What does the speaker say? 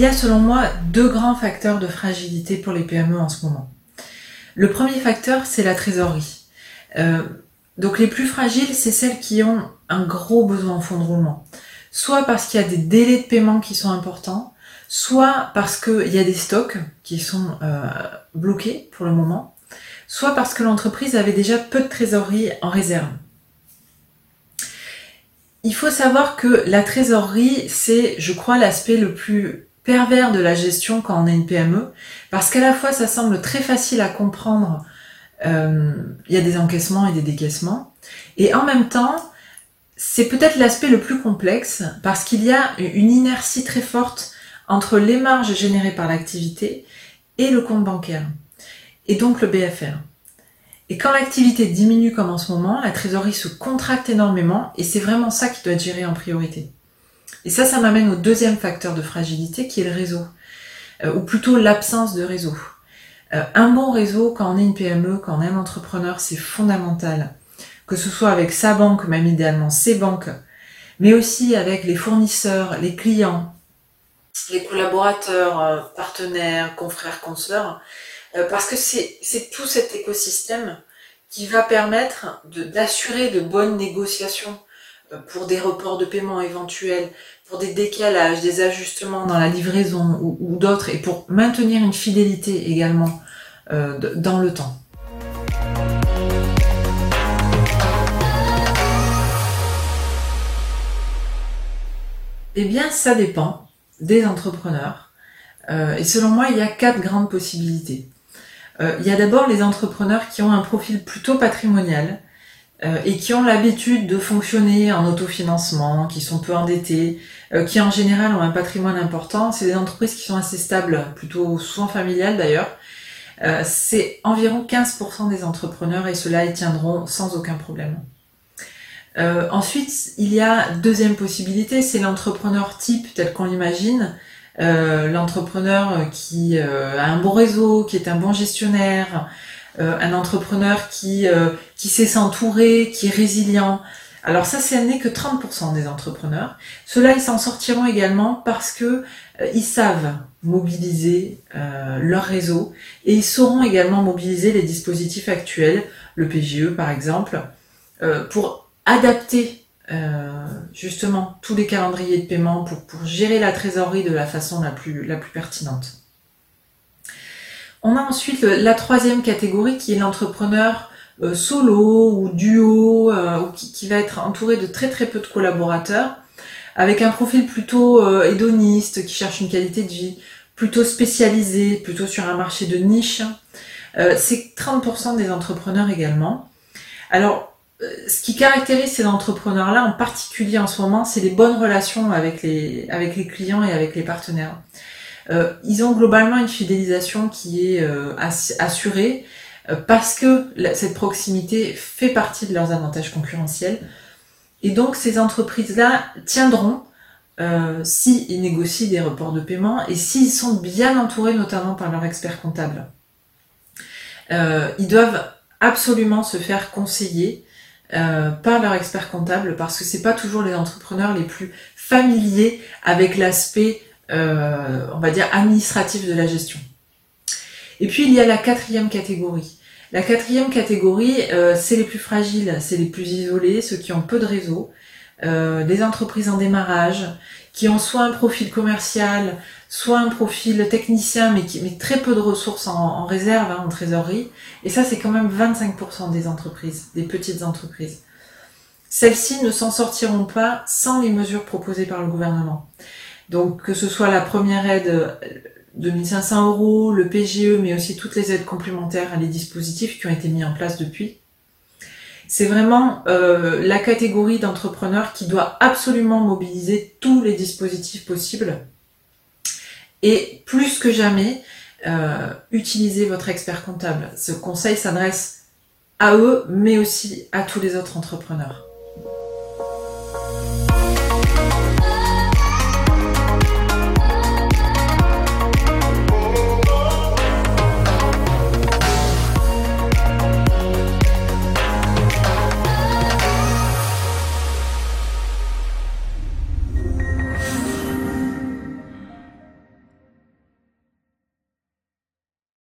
Il y a selon moi deux grands facteurs de fragilité pour les PME en ce moment. Le premier facteur, c'est la trésorerie. Euh, donc les plus fragiles, c'est celles qui ont un gros besoin en fonds de roulement. Soit parce qu'il y a des délais de paiement qui sont importants, soit parce qu'il y a des stocks qui sont euh, bloqués pour le moment, soit parce que l'entreprise avait déjà peu de trésorerie en réserve. Il faut savoir que la trésorerie, c'est, je crois, l'aspect le plus pervers de la gestion quand on est une PME, parce qu'à la fois ça semble très facile à comprendre, euh, il y a des encaissements et des décaissements, et en même temps, c'est peut-être l'aspect le plus complexe, parce qu'il y a une inertie très forte entre les marges générées par l'activité et le compte bancaire, et donc le BFR. Et quand l'activité diminue comme en ce moment, la trésorerie se contracte énormément, et c'est vraiment ça qui doit être géré en priorité. Et ça, ça m'amène au deuxième facteur de fragilité qui est le réseau, euh, ou plutôt l'absence de réseau. Euh, un bon réseau, quand on est une PME, quand on est un entrepreneur, c'est fondamental. Que ce soit avec sa banque, même idéalement ses banques, mais aussi avec les fournisseurs, les clients, les collaborateurs, euh, partenaires, confrères, consoeurs, parce que c'est tout cet écosystème qui va permettre d'assurer de bonnes négociations pour des reports de paiement éventuels, pour des décalages, des ajustements dans la livraison ou, d'autres, et pour maintenir une fidélité également euh, dans le temps. Eh bien, ça dépend des entrepreneurs. Euh, et selon moi, il y a quatre grandes possibilités. Euh, il y a d'abord les entrepreneurs qui ont un profil plutôt patrimonial, et qui ont l'habitude de fonctionner en autofinancement, qui sont peu endettés, euh, qui en général ont un patrimoine important. C'est des entreprises qui sont assez stables, plutôt souvent familiales d'ailleurs. Euh, c'est environ 15% des entrepreneurs et cela y tiendront sans aucun problème. ensuite, il y a deuxième possibilité, c'est l'entrepreneur type tel qu'on l'imagine, l'entrepreneur qui a un bon réseau, qui est un bon gestionnaire, euh, un entrepreneur qui, euh, qui sait s'entourer, qui est résilient. Alors ça, c'est n'est que 30% des entrepreneurs. Ceux-là, ils s'en sortiront également parce que euh, ils savent mobiliser leur réseau et ils sauront également mobiliser les dispositifs actuels, le PGE par exemple, pour adapter justement tous les calendriers de paiement pour, pour gérer la trésorerie de la façon la plus, la plus pertinente. On a ensuite la troisième catégorie qui est l'entrepreneur euh, solo ou duo euh, ou qui, va être entouré de très très peu de collaborateurs avec un profil plutôt euh, hédoniste qui cherche une qualité de vie plutôt spécialisée, plutôt sur un marché de niche. c'est 30% des entrepreneurs également. Alors, ce qui caractérise ces entrepreneurs-là en particulier en ce moment, c'est les bonnes relations avec les, avec les clients et avec les partenaires. Euh, ils ont globalement une fidélisation qui est euh, assurée euh, parce que cette proximité fait partie de leurs avantages concurrentiels. Et donc ces entreprises-là tiendront s'ils négocient des reports de paiement et s'ils sont bien entourés notamment par leur expert comptable. ils doivent absolument se faire conseiller par leur expert comptable parce que c'est pas toujours les entrepreneurs les plus familiers avec l'aspect euh, on va dire, administratif de la gestion. Et puis il y a la quatrième catégorie. La quatrième catégorie, euh, c'est les plus fragiles, c'est les plus isolés, ceux qui ont peu de réseau, euh, les entreprises en démarrage, qui ont soit un profil commercial, soit un profil technicien, mais qui met très peu de ressources en, réserve, hein, en trésorerie. Et ça, c'est quand même 25% des entreprises, des petites entreprises. Celles-ci ne s'en sortiront pas sans les mesures proposées par le gouvernement. Donc que ce soit la première aide de 1500 euros, le PGE, mais aussi toutes les aides complémentaires à les dispositifs qui ont été mis en place depuis. C'est vraiment euh, la catégorie d'entrepreneurs qui doit absolument mobiliser tous les dispositifs possibles. Et plus que jamais, euh, utilisez votre expert comptable. Ce conseil s'adresse à eux, mais aussi à tous les autres entrepreneurs.